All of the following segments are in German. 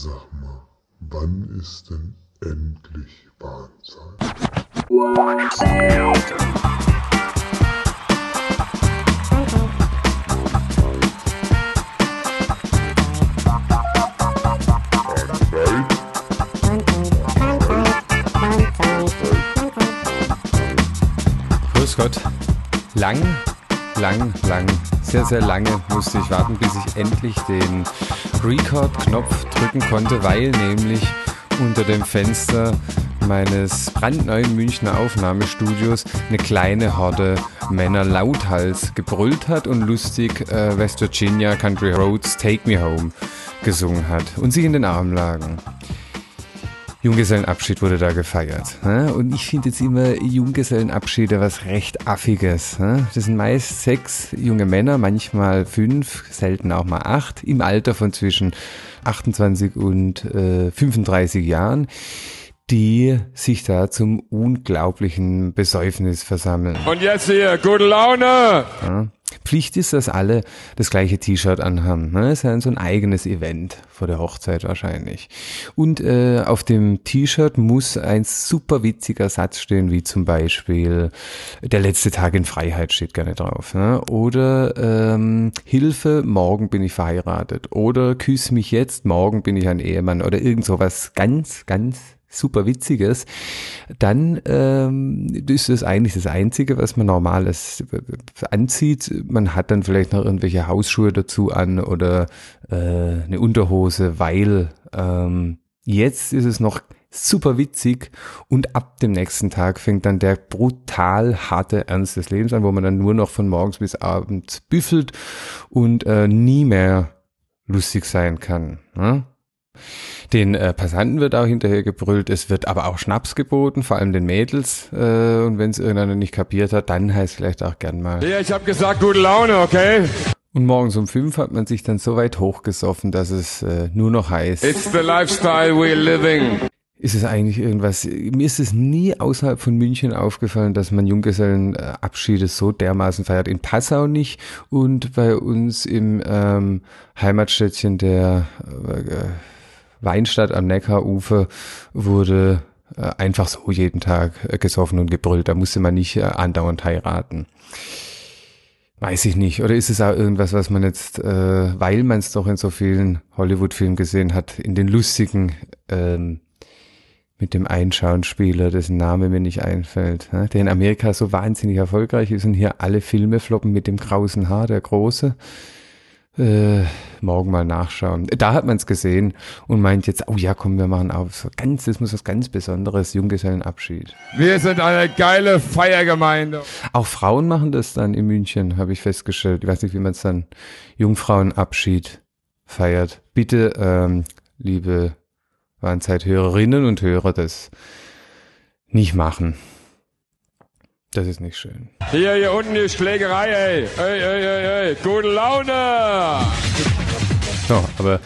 Sag mal, wann ist denn endlich Bahnzeit? Grüß Gott. Lang, lang, lang, sehr, sehr lange musste ich warten, bis ich endlich den Record-Knopf drücken konnte, weil nämlich unter dem Fenster meines brandneuen Münchner Aufnahmestudios eine kleine Horde Männer lauthals gebrüllt hat und lustig äh, West Virginia Country Roads Take Me Home gesungen hat und sich in den Armen lagen. Junggesellenabschied wurde da gefeiert. Und ich finde jetzt immer Junggesellenabschiede was recht Affiges. Das sind meist sechs junge Männer, manchmal fünf, selten auch mal acht, im Alter von zwischen 28 und äh, 35 Jahren, die sich da zum unglaublichen Besäufnis versammeln. Und jetzt hier, gute Laune! Ja. Pflicht ist, dass alle das gleiche T-Shirt anhaben. Ne? Das ist ja so ein eigenes Event vor der Hochzeit wahrscheinlich. Und äh, auf dem T-Shirt muss ein super witziger Satz stehen, wie zum Beispiel der letzte Tag in Freiheit steht gerne drauf. Ne? Oder ähm, Hilfe, morgen bin ich verheiratet. Oder küss mich jetzt, morgen bin ich ein Ehemann. Oder irgend sowas ganz, ganz super Witziges, dann ähm, ist das eigentlich das Einzige, was man normales anzieht. Man hat dann vielleicht noch irgendwelche Hausschuhe dazu an oder äh, eine Unterhose, weil ähm, jetzt ist es noch super witzig und ab dem nächsten Tag fängt dann der brutal harte Ernst des Lebens an, wo man dann nur noch von morgens bis abends büffelt und äh, nie mehr lustig sein kann. Ne? Den äh, Passanten wird auch hinterher gebrüllt, es wird aber auch Schnaps geboten, vor allem den Mädels. Äh, und wenn es irgendeiner nicht kapiert hat, dann heißt vielleicht auch gern mal. Ja, ich hab gesagt, gute Laune, okay? Und morgens um fünf hat man sich dann so weit hochgesoffen, dass es äh, nur noch heißt. It's the lifestyle we're living. Ist es eigentlich irgendwas? Mir ist es nie außerhalb von München aufgefallen, dass man Junggesellenabschiede so dermaßen feiert. In Passau nicht und bei uns im ähm, Heimatstädtchen der äh, Weinstadt am Neckarufer wurde äh, einfach so jeden Tag äh, gesoffen und gebrüllt. Da musste man nicht äh, andauernd heiraten. Weiß ich nicht. Oder ist es auch irgendwas, was man jetzt, äh, weil man es doch in so vielen Hollywood-Filmen gesehen hat, in den lustigen ähm, mit dem Einschauenspieler, dessen Name mir nicht einfällt, ne? der in Amerika so wahnsinnig erfolgreich ist und hier alle Filme floppen mit dem krausen Haar, der Große. Äh, morgen mal nachschauen. Da hat man es gesehen und meint jetzt, oh ja, komm, wir machen auf so ganz, das muss was ganz Besonderes, Junggesellenabschied. Wir sind eine geile Feiergemeinde. Auch Frauen machen das dann in München, habe ich festgestellt. Ich weiß nicht, wie man es dann Jungfrauenabschied feiert. Bitte, ähm, liebe Warnzeit-Hörerinnen und Hörer, das nicht machen. Das ist nicht schön. Hier, hier unten die Schlägerei, ey. Ey, ey, ey, ey. Gute Laune! So, aber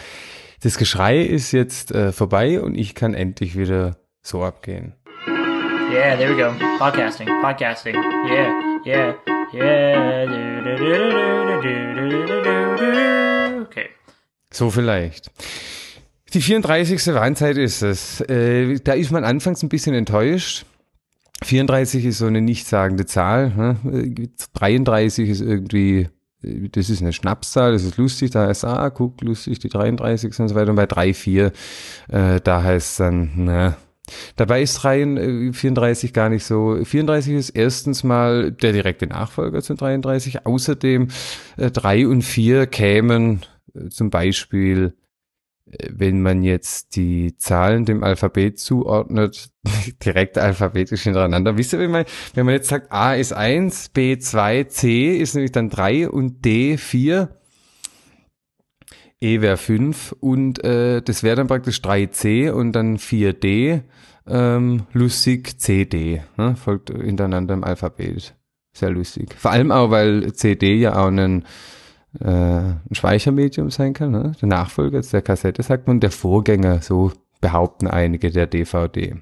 das Geschrei ist jetzt äh, vorbei und ich kann endlich wieder so abgehen. Yeah, there we go. Podcasting, podcasting. Yeah, yeah, yeah. Okay. So vielleicht. Die 34. Warnzeit ist es. Äh, da ist man anfangs ein bisschen enttäuscht 34 ist so eine nichtssagende Zahl. Ne? 33 ist irgendwie, das ist eine Schnapszahl, das ist lustig, da heißt ah, guck, lustig, die 33 und so weiter. Und bei 3, 4, äh, da heißt es dann, na, Dabei ist 3, 34 gar nicht so. 34 ist erstens mal der direkte Nachfolger zu 33. Außerdem äh, 3 und 4 kämen äh, zum Beispiel wenn man jetzt die Zahlen dem Alphabet zuordnet, direkt alphabetisch hintereinander. Wisst ihr, wenn man, wenn man jetzt sagt, A ist 1, B 2, C ist nämlich dann 3 und D 4, E wäre 5 und äh, das wäre dann praktisch 3C und dann 4D, ähm, lustig CD, ne? folgt hintereinander im Alphabet. Sehr lustig. Vor allem auch, weil CD ja auch einen äh, ein Speichermedium sein kann, ne? der Nachfolger der Kassette, sagt man, der Vorgänger, so behaupten einige der DVD.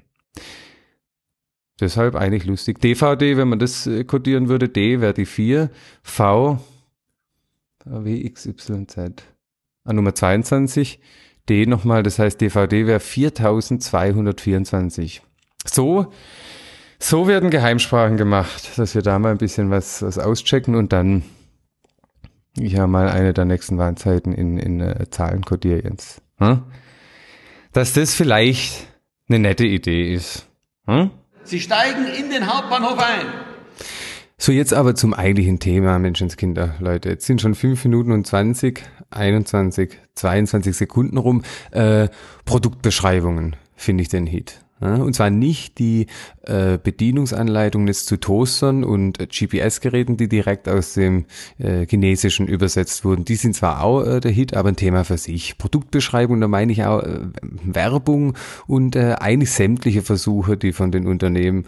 Deshalb eigentlich lustig. DVD, wenn man das äh, kodieren würde, D wäre die 4, V, W, X, Y, Z. An Nummer 22, D nochmal, das heißt DVD wäre 4224. So, so werden Geheimsprachen gemacht, dass wir da mal ein bisschen was, was auschecken und dann ja mal eine der nächsten Warnzeiten in, in äh, Zahlen kodiere jetzt. Hm? Dass das vielleicht eine nette Idee ist. Hm? Sie steigen in den Hauptbahnhof ein. So, jetzt aber zum eigentlichen Thema, Menschenskinder, Leute. Jetzt sind schon fünf Minuten und 20, 21, 22 Sekunden rum. Äh, Produktbeschreibungen finde ich den Hit. Und zwar nicht die äh, Bedienungsanleitung jetzt zu Toastern und äh, GPS-Geräten, die direkt aus dem äh, Chinesischen übersetzt wurden. Die sind zwar auch äh, der Hit, aber ein Thema für sich. Produktbeschreibung, da meine ich auch äh, Werbung und äh, eigentlich sämtliche Versuche, die von den Unternehmen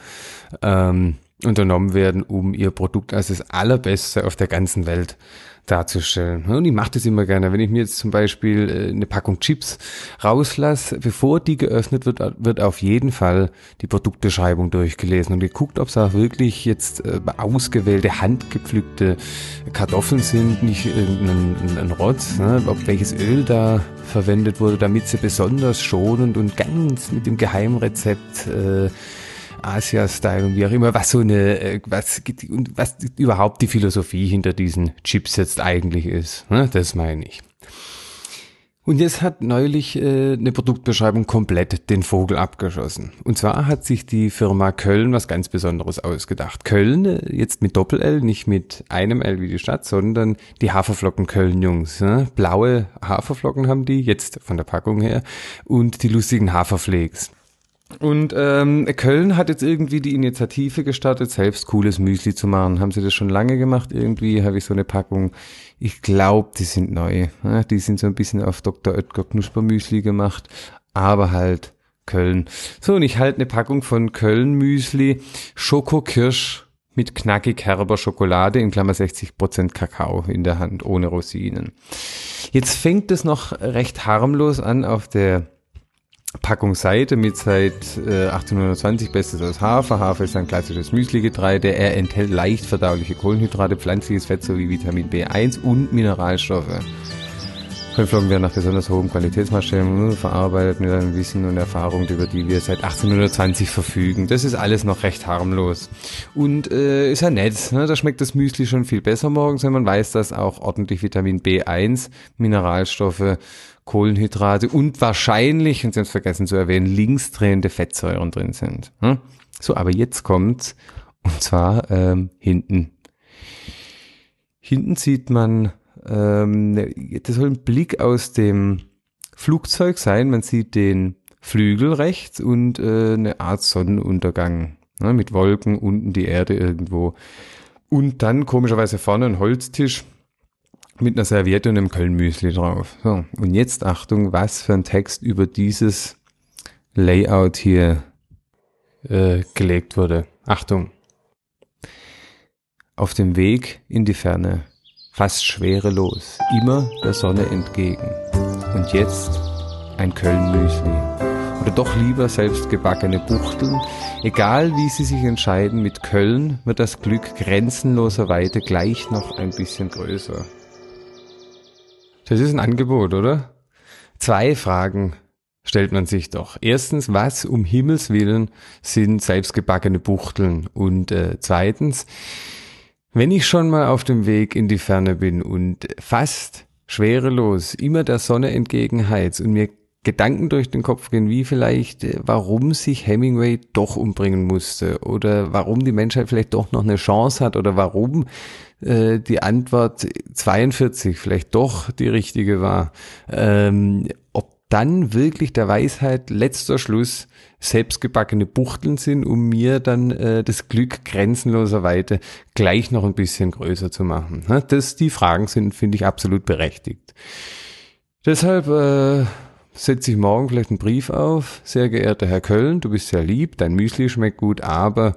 ähm, unternommen werden, um ihr Produkt als das allerbeste auf der ganzen Welt darzustellen. Und ich mache das immer gerne. Wenn ich mir jetzt zum Beispiel äh, eine Packung Chips rauslasse, bevor die geöffnet wird, wird auf jeden Fall die Produktbeschreibung durchgelesen und geguckt, ob es auch wirklich jetzt äh, ausgewählte, handgepflückte Kartoffeln sind, nicht irgendein ein Rotz, ne? ob welches Öl da verwendet wurde, damit sie besonders schonend und ganz mit dem Geheimrezept äh, Asia-Style und wie auch immer, was so eine, äh, was, was überhaupt die Philosophie hinter diesen Chips jetzt eigentlich ist. Ne? Das meine ich. Und jetzt hat neulich äh, eine Produktbeschreibung komplett den Vogel abgeschossen. Und zwar hat sich die Firma Köln was ganz Besonderes ausgedacht. Köln, äh, jetzt mit Doppel-L, nicht mit einem L wie die Stadt, sondern die Haferflocken Köln-Jungs. Ne? Blaue Haferflocken haben die, jetzt von der Packung her, und die lustigen Haferflakes. Und ähm, Köln hat jetzt irgendwie die Initiative gestartet, selbst cooles Müsli zu machen. Haben sie das schon lange gemacht? Irgendwie habe ich so eine Packung. Ich glaube, die sind neu. Ne? Die sind so ein bisschen auf Dr. Oetker Knuspermüsli gemacht, aber halt Köln. So, und ich halte eine Packung von Köln Müsli, Schokokirsch mit knackig herber Schokolade, in Klammer 60% Kakao in der Hand, ohne Rosinen. Jetzt fängt es noch recht harmlos an auf der Packung Seite mit seit äh, 1820 Bestes aus Hafer. Hafer ist ein klassisches Müsligetreide. Er enthält leicht verdauliche Kohlenhydrate, pflanzliches Fett sowie Vitamin B1 und Mineralstoffe. Konflocken werden nach besonders hohen Qualitätsmaßstäben verarbeitet mit einem Wissen und Erfahrung, über die wir seit 1820 verfügen. Das ist alles noch recht harmlos. Und äh, ist ja nett. Ne? Da schmeckt das Müsli schon viel besser morgens, wenn man weiß, dass auch ordentlich Vitamin B1, Mineralstoffe Kohlenhydrate und wahrscheinlich, und Sie haben es vergessen zu erwähnen, linksdrehende Fettsäuren drin sind. Hm? So, aber jetzt kommt's, und zwar ähm, hinten. Hinten sieht man, ähm, das soll ein Blick aus dem Flugzeug sein. Man sieht den Flügel rechts und äh, eine Art Sonnenuntergang ne, mit Wolken, unten die Erde irgendwo. Und dann komischerweise vorne ein Holztisch mit einer Serviette und einem Kölnmüsli drauf. So, und jetzt Achtung, was für ein Text über dieses Layout hier äh, gelegt wurde. Achtung. Auf dem Weg in die Ferne, fast schwerelos, immer der Sonne entgegen. Und jetzt ein Kölnmüsli. Oder doch lieber selbst gebackene Buchteln. Egal wie Sie sich entscheiden, mit Köln wird das Glück grenzenloser Weite gleich noch ein bisschen größer. Das ist ein Angebot, oder? Zwei Fragen stellt man sich doch. Erstens, was um Himmels Willen sind selbstgebackene Buchteln? Und äh, zweitens, wenn ich schon mal auf dem Weg in die Ferne bin und fast schwerelos immer der Sonne entgegenheiz und mir Gedanken durch den Kopf gehen, wie vielleicht, äh, warum sich Hemingway doch umbringen musste oder warum die Menschheit vielleicht doch noch eine Chance hat oder warum äh, die Antwort 42 vielleicht doch die richtige war. Ähm, ob dann wirklich der Weisheit letzter Schluss selbstgebackene Buchteln sind, um mir dann äh, das Glück grenzenloser Weite gleich noch ein bisschen größer zu machen. Das, die Fragen sind, finde ich, absolut berechtigt. Deshalb äh, setze ich morgen vielleicht einen Brief auf. Sehr geehrter Herr Köln, du bist sehr lieb, dein Müsli schmeckt gut, aber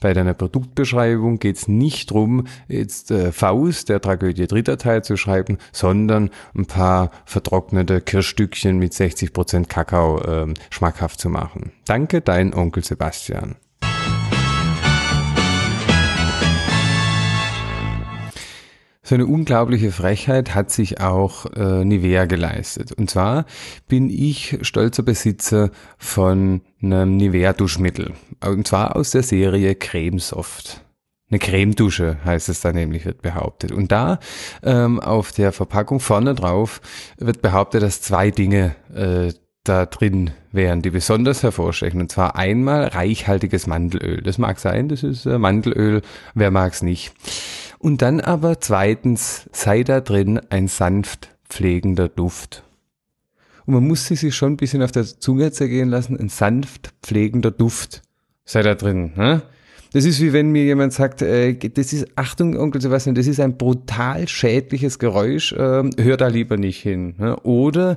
bei deiner Produktbeschreibung geht es nicht drum, jetzt äh, Faust der Tragödie dritter Teil zu schreiben, sondern ein paar vertrocknete Kirschstückchen mit 60% Kakao äh, schmackhaft zu machen. Danke, dein Onkel Sebastian. So eine unglaubliche Frechheit hat sich auch äh, Nivea geleistet. Und zwar bin ich stolzer Besitzer von einem Nivea Duschmittel. Und zwar aus der Serie Cremesoft. Eine Cremedusche heißt es da nämlich, wird behauptet. Und da ähm, auf der Verpackung vorne drauf wird behauptet, dass zwei Dinge äh, da drin wären, die besonders hervorstechen. Und zwar einmal reichhaltiges Mandelöl. Das mag sein, das ist äh, Mandelöl, wer mag es nicht. Und dann aber zweitens sei da drin ein sanft pflegender Duft. Und man musste sich schon ein bisschen auf der Zunge zergehen lassen, ein sanft pflegender Duft sei da drin. Ne? Das ist wie wenn mir jemand sagt, äh, das ist, Achtung, Onkel Sebastian, das ist ein brutal schädliches Geräusch, äh, hör da lieber nicht hin. Ne? Oder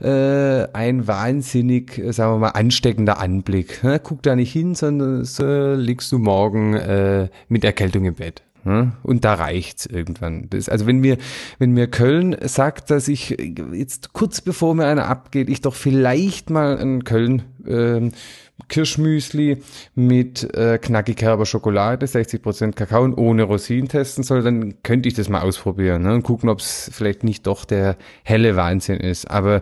äh, ein wahnsinnig, äh, sagen wir mal, ansteckender Anblick. Ne? Guck da nicht hin, sondern so liegst du morgen äh, mit Erkältung im Bett. Ne? Und da reicht's irgendwann. Das, also wenn mir, wenn mir Köln sagt, dass ich jetzt kurz bevor mir einer abgeht, ich doch vielleicht mal einen Köln ähm, Kirschmüsli mit äh, knackig herber Schokolade, 60% Kakao und ohne Rosinen testen soll, dann könnte ich das mal ausprobieren ne, und gucken, ob es vielleicht nicht doch der helle Wahnsinn ist. Aber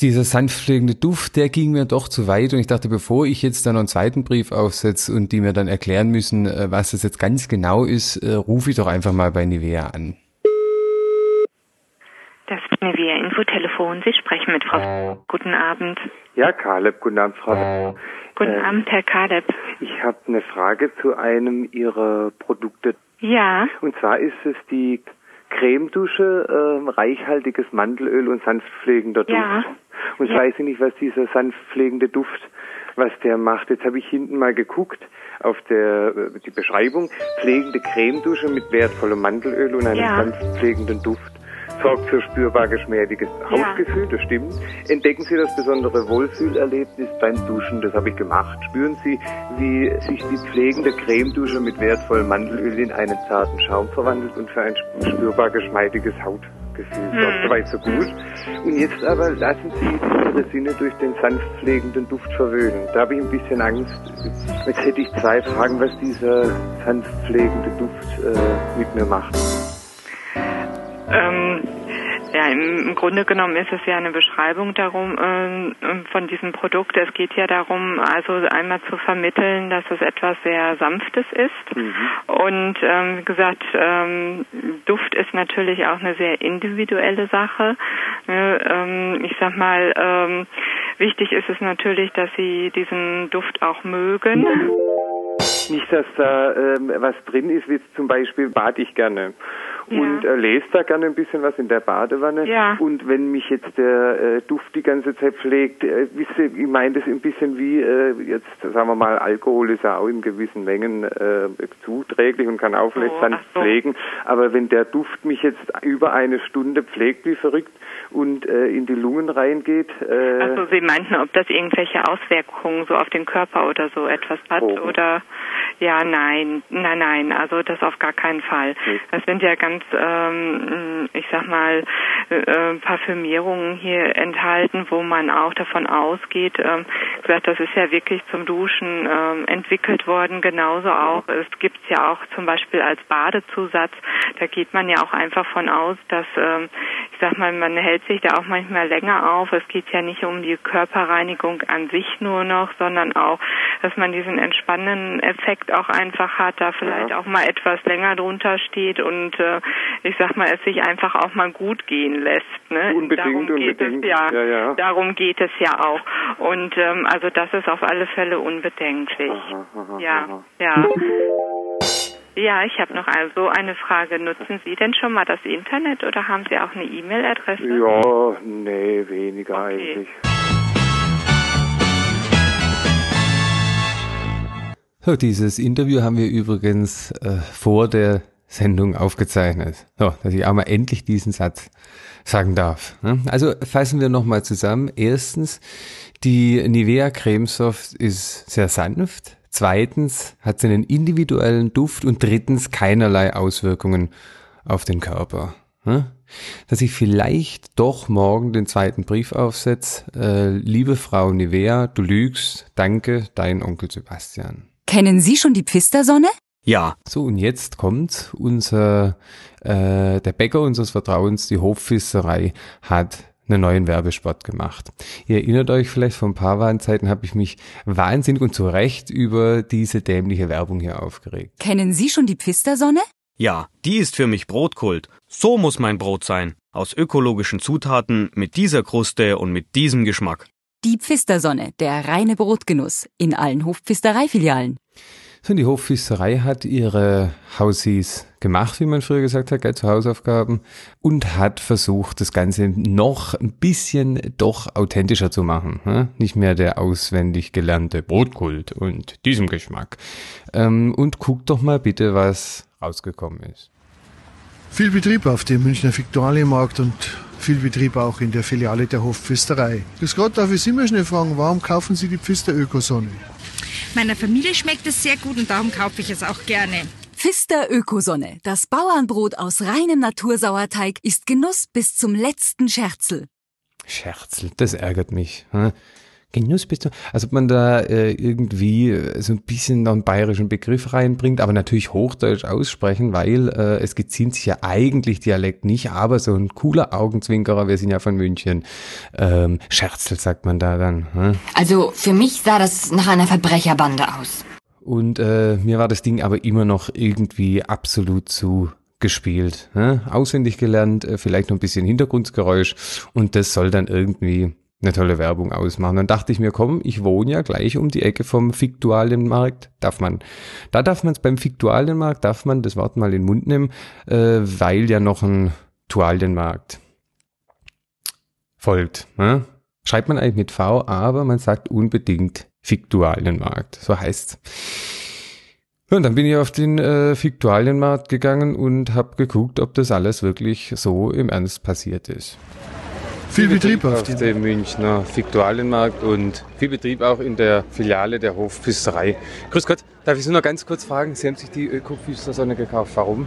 dieser sanftpflegende Duft, der ging mir doch zu weit und ich dachte, bevor ich jetzt dann einen zweiten Brief aufsetze und die mir dann erklären müssen, äh, was das jetzt ganz genau ist, äh, rufe ich doch einfach mal bei Nivea an. Nivea Infotelefon. Sie sprechen mit Frau. Guten Abend. Ja, Kaleb, guten Abend, Frau. Guten Äh, Abend, Herr Kaleb. Ich habe eine Frage zu einem Ihrer Produkte. Ja, Und zwar ist es die Cremedusche, ähm, reichhaltiges Mandelöl und sanftpflegender Duft. Ja. Und ich Ja. weiß nicht, was dieser sanftpflegende Duft, was der macht. Jetzt habe ich hinten mal geguckt auf der äh, die Beschreibung. Pflegende Cremedusche mit wertvollem Mandelöl und einem Ja. sanftpflegenden Duft. Sorgt für spürbar geschmeidiges Hautgefühl, das stimmt. Entdecken Sie das besondere Wohlfühlerlebnis beim Duschen, das habe ich gemacht. Spüren Sie, wie sich die pflegende Cremedusche mit wertvollem Mandelöl in einen zarten Schaum verwandelt und für ein spürbar geschmeidiges Hautgefühl sorgt. Soweit so gut. Und jetzt aber lassen Sie Ihre Sinne durch den sanft pflegenden Duft verwöhnen. Da habe ich ein bisschen Angst. Jetzt hätte ich zwei Fragen, was dieser sanft pflegende Duft äh, mit mir macht. ähm, ja, im, Grunde genommen ist es ja eine Beschreibung darum ähm, von diesem Produkt. Es geht ja darum, also einmal zu vermitteln, dass es etwas sehr Sanftes ist. Und ähm, wie gesagt, ähm, Duft ist natürlich auch eine sehr individuelle Sache. Ne, ähm, ich sag mal, ähm, wichtig ist es natürlich, dass Sie diesen Duft auch mögen. Nicht, dass da ähm, was drin ist, wie zum Beispiel bade ich gerne. Ja. Und äh, lese da gerne ein bisschen was in der Badewanne. Ja. Und wenn mich jetzt der äh, Duft die ganze Zeit pflegt, äh, wisst ihr, ich meine das ein bisschen wie äh, jetzt, sagen wir mal, Alkohol ist ja auch in gewissen Mengen äh, zuträglich und kann auch vielleicht Oh, sanft ach so. pflegen. Aber wenn der Duft mich jetzt über eine Stunde pflegt wie verrückt und äh, in die Lungen reingeht, äh, Also Sie meinten, ob das irgendwelche Auswirkungen so auf den Körper oder so etwas hat Oh. oder ja, nein, nein, nein, also das auf gar keinen Fall. Das sind ja ganz, ähm, ich sag mal, äh, Parfümierungen hier enthalten, wo man auch davon ausgeht, ähm, gesagt, das ist ja wirklich zum Duschen ähm, entwickelt worden, genauso auch. Es gibt ja auch zum Beispiel als Badezusatz, da geht man ja auch einfach von aus, dass, ähm, ich sag mal, man hält sich da auch manchmal länger auf. Es geht ja nicht um die Körperreinigung an sich nur noch, sondern auch, dass man diesen entspannenden Effekt auch einfach hat, da vielleicht auch mal etwas länger drunter steht und äh, ich sag mal, es sich einfach auch mal gut gehen lässt. Ne? Unbedingt, darum geht unbedingt. Es, ja, Ja, ja. Darum geht es ja auch. Und ähm, also das ist auf alle Fälle unbedenklich. Aha, aha, ja, aha. ja. Ja, ich habe noch also eine Frage. Nutzen Sie denn schon mal das Internet oder haben Sie auch eine E-Mail-Adresse? ja, nee, weniger Okay. eigentlich. So, dieses Interview haben wir übrigens äh, vor der Sendung aufgezeichnet. So, dass ich auch mal endlich diesen Satz sagen darf. ne? Also fassen wir nochmal zusammen. Erstens, die Nivea Cremesoft ist sehr sanft. Zweitens hat sie einen individuellen Duft und drittens keinerlei Auswirkungen auf den Körper. ne? Dass ich vielleicht doch morgen den zweiten Brief aufsetze. Äh, liebe Frau Nivea, du lügst. Danke, dein Onkel Sebastian. Kennen Sie schon die Pfistersonne? Ja. So, und jetzt kommt unser, äh, der Bäcker unseres Vertrauens, die Hoffisserei, hat einen neuen Werbespot gemacht. Ihr erinnert euch vielleicht, vor ein paar Warnzeiten habe ich mich wahnsinnig und zu Recht über diese dämliche Werbung hier aufgeregt. Kennen Sie schon die Pfistersonne? Ja, die ist für mich Brotkult. So muss mein Brot sein. Aus ökologischen Zutaten, mit dieser Kruste und mit diesem Geschmack. Die Pfistersonne, der reine Brotgenuss, in allen Hofpfistereifilialen. So, die Hoffisserei hat ihre Hausies gemacht, wie man früher gesagt hat, gell, zu Hausaufgaben und hat versucht, das Ganze noch ein bisschen doch authentischer zu machen. Ne? Nicht mehr der auswendig gelernte Brotkult und diesem Geschmack. Ähm, und guckt doch mal bitte, was rausgekommen ist. Viel Betrieb auf dem Münchner Viktualienmarkt und viel Betrieb auch in der Filiale der Hofpfisterei. Grüß Gott, darf ich Sie mal schnell fragen, warum kaufen Sie die Pfister Ökosonne? Meiner Familie schmeckt es sehr gut und darum kaufe ich es auch gerne. Pfister Ökosonne, das Bauernbrot aus reinem Natursauerteig, ist Genuss bis zum letzten Scherzel. Scherzel, das ärgert mich. Hm? Genuss bist du. Also ob man da äh, irgendwie äh, so ein bisschen noch einen bayerischen Begriff reinbringt, aber natürlich Hochdeutsch aussprechen, weil äh, es geziemt sich ja eigentlich Dialekt nicht, aber so ein cooler Augenzwinkerer, wir sind ja von München. Ähm, Scherzel sagt man da dann. Hm? Also für mich sah das nach einer Verbrecherbande aus. Und äh, mir war das Ding aber immer noch irgendwie absolut zu gespielt. Ne? Auswendig gelernt, äh, vielleicht noch ein bisschen Hintergrundgeräusch und das soll dann irgendwie eine tolle Werbung ausmachen. Dann dachte ich mir, komm, ich wohne ja gleich um die Ecke vom Fiktualienmarkt. Darf man, da darf man es beim Fiktualienmarkt, darf man das Wort mal in den Mund nehmen, äh, weil ja noch ein Tualienmarkt folgt. Ne? Schreibt man eigentlich mit V, aber man sagt unbedingt Fiktualienmarkt. So heißt's. Und dann bin ich auf den äh, Fiktualienmarkt gegangen und habe geguckt, ob das alles wirklich so im Ernst passiert ist. Viel Betrieb auf, auf dem Münchner Fiktualienmarkt und viel Betrieb auch in der Filiale der Hofpfisterei. Grüß Gott, darf ich Sie noch ganz kurz fragen? Sie haben sich die Öko-Pfistersonne gekauft. Warum?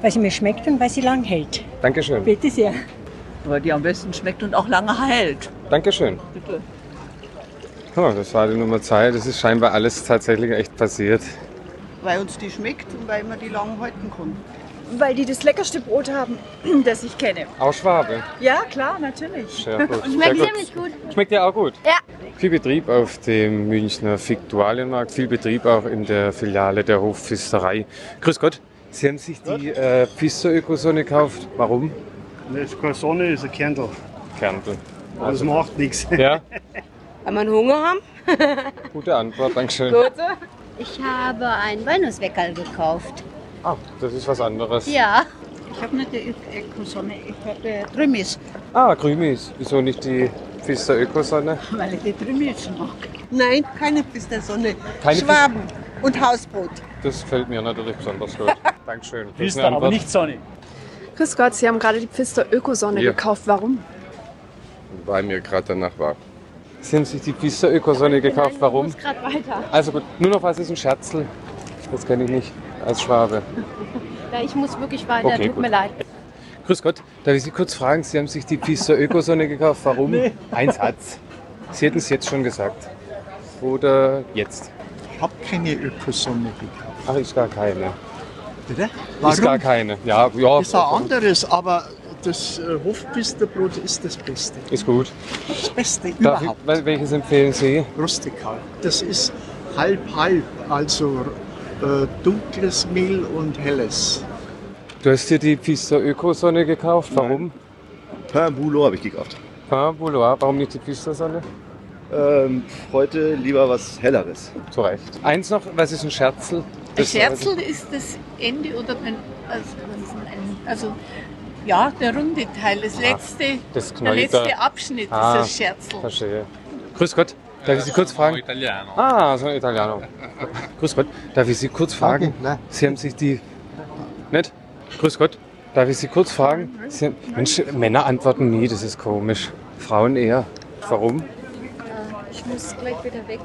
Weil sie mir schmeckt und weil sie lang hält. Dankeschön. Bitte sehr. Weil die am besten schmeckt und auch lange hält. Dankeschön. Bitte. Oh, das war die Nummer zwei. Das ist scheinbar alles tatsächlich echt passiert. Weil uns die schmeckt und weil man die lang halten kann. Weil die das leckerste Brot haben, das ich kenne. Auch Schwabe? Ja, klar, natürlich. Sehr gut. Schmeckt Sehr ziemlich gut. Schmeckt ja auch gut. Ja. Viel Betrieb auf dem Münchner Fiktualienmarkt, viel Betrieb auch in der Filiale der Hofpfisterei. Grüß Gott, Sie haben sich die äh, Pfister Ökosonne gekauft. Warum? Das ist keine Sonne, das ist ein Kerntel. Kerntel. Das macht nichts. Ja, Weil wir Hunger haben. gute Antwort, Dankeschön. Ich habe ein Walnussweckerl gekauft. Ah, das ist was anderes. Ja. Ich habe nicht die Ökosonne, ich habe Trümmis. Ah, Krümis. Wieso nicht die Pfister Ökosonne? Weil ich die Trümmis mag. Nein, keine Pfistersonne. Keine Schwaben und Hausbrot. Das gefällt mir natürlich besonders gut. Dankeschön. Pfister, aber Antwort. nicht Sonne. Grüß Gott, Sie haben gerade die Pfister Ökosonne Ja. gekauft. Warum? Weil mir gerade danach war. Sie haben sich die Pfister Ökosonne gekauft. Warum? gerade weiter. Also gut, nur noch was ist ein Scherzel. Das kenne ich nicht als Schwabe. Ja, ich muss wirklich weiter. Okay, Tut gut. mir leid. Grüß Gott, darf ich Sie kurz fragen? Sie haben sich die Pfister Ökosonne gekauft. Warum? Ein Satz. Sie hätten es jetzt schon gesagt. Oder jetzt? Ich habe keine Ökosonne gekauft. Ach, ist gar keine. Bitte? Ist gar keine. Ja, ja. Das ist ein anderes, aber das äh, Hofpisterbrot ist das Beste. Ist gut. Das Beste Darf ich, überhaupt. wel- welches empfehlen Sie? Rustikal. Das ist halb-halb, also äh, dunkles Mehl und helles. Du hast dir die Pfister Ökosonne gekauft. Warum? Pain Boulot habe ich gekauft. Pain Bouloir. Warum nicht die Pfistersonne? Ähm, heute lieber was Helleres. Zu Recht. Eins noch, was ist ein Scherzel? Ein Das- Scherzel ist das Ende oder ein, also, ein, also ja, der runde Teil, das letzte, das der letzte. Abschnitt Ah, ist das Scherzel. Verstehe. Grüß Gott. Darf ich Sie kurz fragen? Italiano. Ah, so ein Italiano. Grüß Gott. Darf ich Sie kurz fragen? Sie haben sich die. Nicht? Grüß Gott. Darf ich Sie kurz fragen? Sie haben... Mensch, Männer antworten nie, das ist komisch. Frauen eher. Warum? Ich muss gleich wieder weg.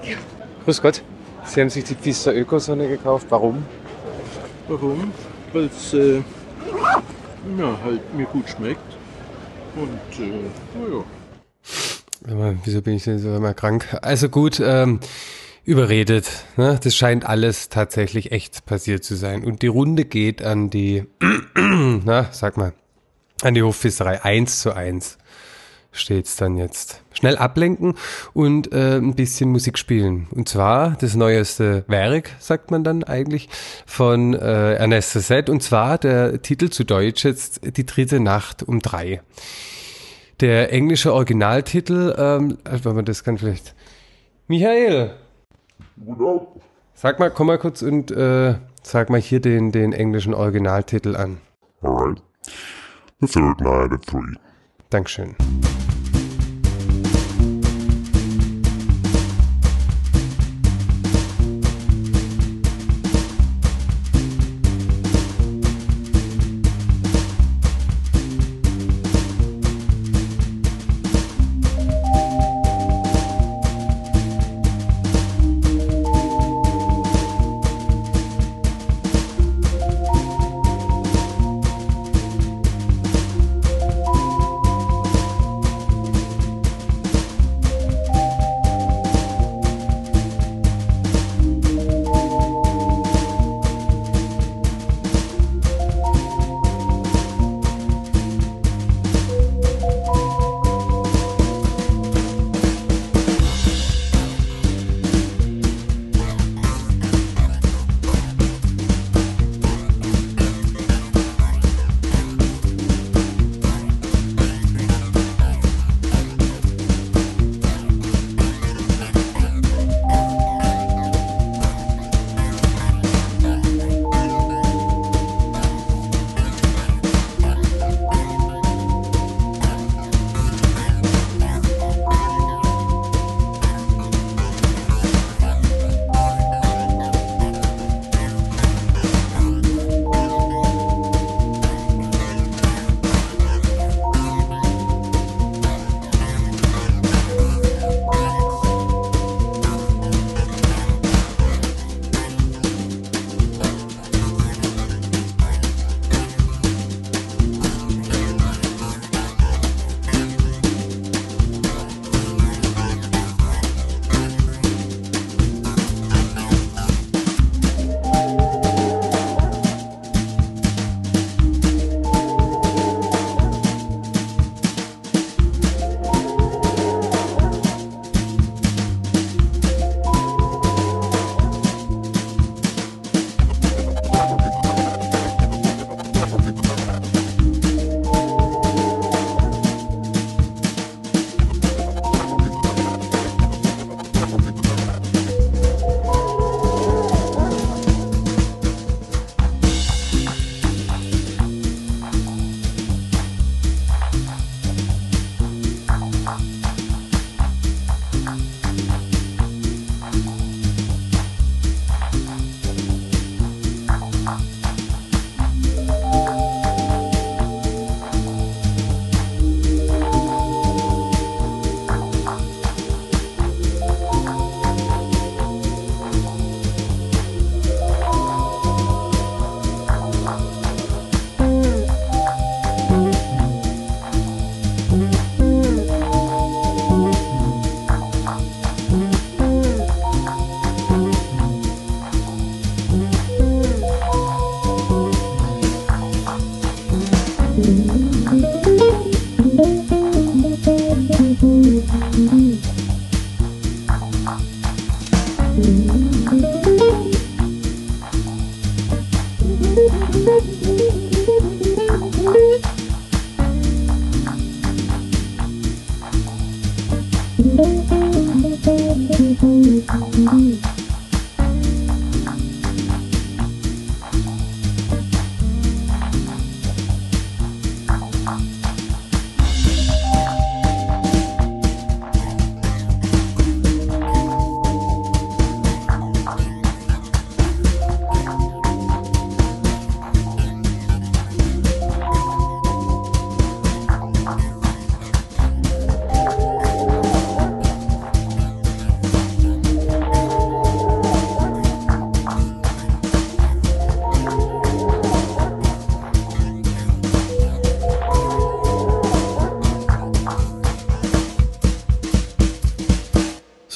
Grüß Gott. Sie haben sich die Pfister Ökosonne gekauft. Warum? Warum? Weil es äh, ja, halt mir gut schmeckt. Und äh, naja. Wieso bin ich denn so immer krank? Also gut, ähm, überredet. Ne? Das scheint alles tatsächlich echt passiert zu sein. Und die Runde geht an die, na, sag mal, an die Hoffisserei. Eins zu eins steht's dann jetzt. Schnell ablenken und äh, ein bisschen Musik spielen. Und zwar das neueste Werk, sagt man dann eigentlich, von äh, Ernest Set. Und zwar der Titel zu Deutsch jetzt Die dritte Nacht um drei. Der englische Originaltitel, ähm, wenn man das kann vielleicht. Michael! Sag mal, komm mal kurz und äh, sag mal hier den, den englischen Originaltitel an. Alright. The third night at three. Dankeschön.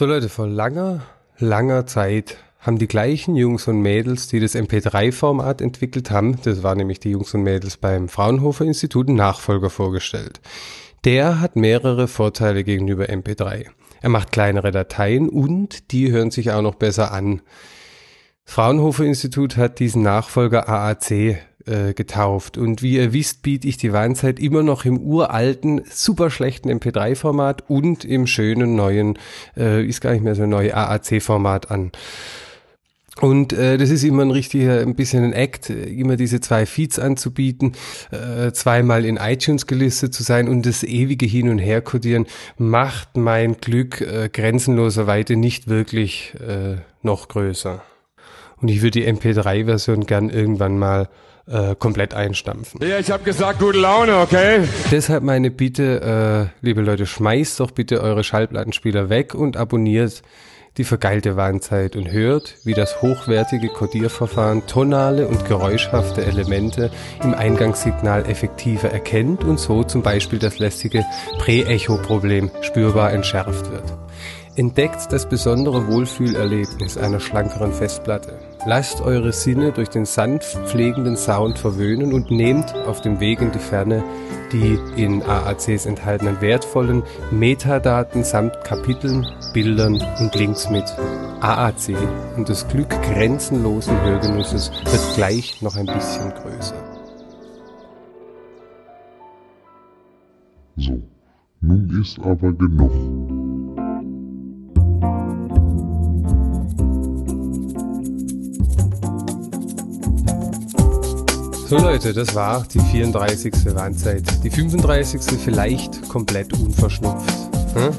So Leute, vor langer, langer Zeit haben die gleichen Jungs und Mädels, die das MP3-Format entwickelt haben, das waren nämlich die Jungs und Mädels beim Fraunhofer Institut, einen Nachfolger vorgestellt. Der hat mehrere Vorteile gegenüber MP3. Er macht kleinere Dateien und die hören sich auch noch besser an. Fraunhofer Institut hat diesen Nachfolger AAC äh, getauft. Und wie ihr wisst, biete ich die Warnzeit immer noch im uralten, super schlechten MP3-Format und im schönen neuen, äh, ist gar nicht mehr so neu, AAC-Format an. Und äh, das ist immer ein richtiger, ein bisschen ein Act, immer diese zwei Feeds anzubieten, äh, zweimal in iTunes gelistet zu sein und das ewige Hin- und Herkodieren macht mein Glück äh, grenzenloser Weite nicht wirklich äh, noch größer. Und ich würde die MP3-Version gern irgendwann mal äh, komplett einstampfen. Ja, ich habe gesagt, gute Laune, okay? Deshalb meine Bitte, äh, liebe Leute, schmeißt doch bitte eure Schallplattenspieler weg und abonniert die vergeilte Warnzeit und hört, wie das hochwertige Codierverfahren tonale und geräuschhafte Elemente im Eingangssignal effektiver erkennt und so zum Beispiel das lästige Prä-Echo-Problem spürbar entschärft wird. Entdeckt das besondere Wohlfühlerlebnis einer schlankeren Festplatte. Lasst eure Sinne durch den sanft pflegenden Sound verwöhnen und nehmt auf dem Weg in die Ferne die in AACs enthaltenen wertvollen Metadaten samt Kapiteln, Bildern und Links mit. AAC und das Glück grenzenlosen Hörgenusses wird gleich noch ein bisschen größer. So, nun ist aber genug. So Leute, das war die 34. Warnzeit. Die 35. vielleicht komplett unverschnupft. Hm?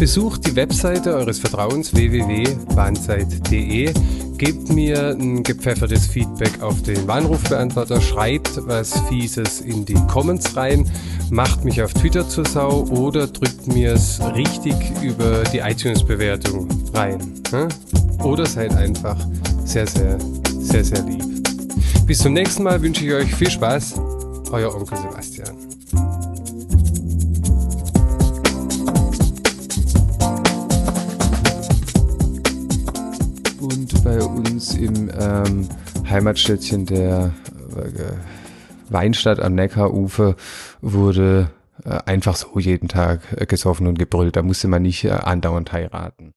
Besucht die Webseite eures Vertrauens www.warnzeit.de. Gebt mir ein gepfeffertes Feedback auf den Warnrufbeantworter, schreibt was Fieses in die Comments rein, macht mich auf Twitter zur Sau oder drückt mir es richtig über die iTunes-Bewertung rein. Hm? Oder seid einfach sehr, sehr, sehr, sehr lieb. Bis zum nächsten Mal wünsche ich euch viel Spaß. Euer Onkel Sebastian. Und bei uns im ähm, Heimatstädtchen der äh, Weinstadt am Neckarufer wurde äh, einfach so jeden Tag äh, gesoffen und gebrüllt. Da musste man nicht äh, andauernd heiraten.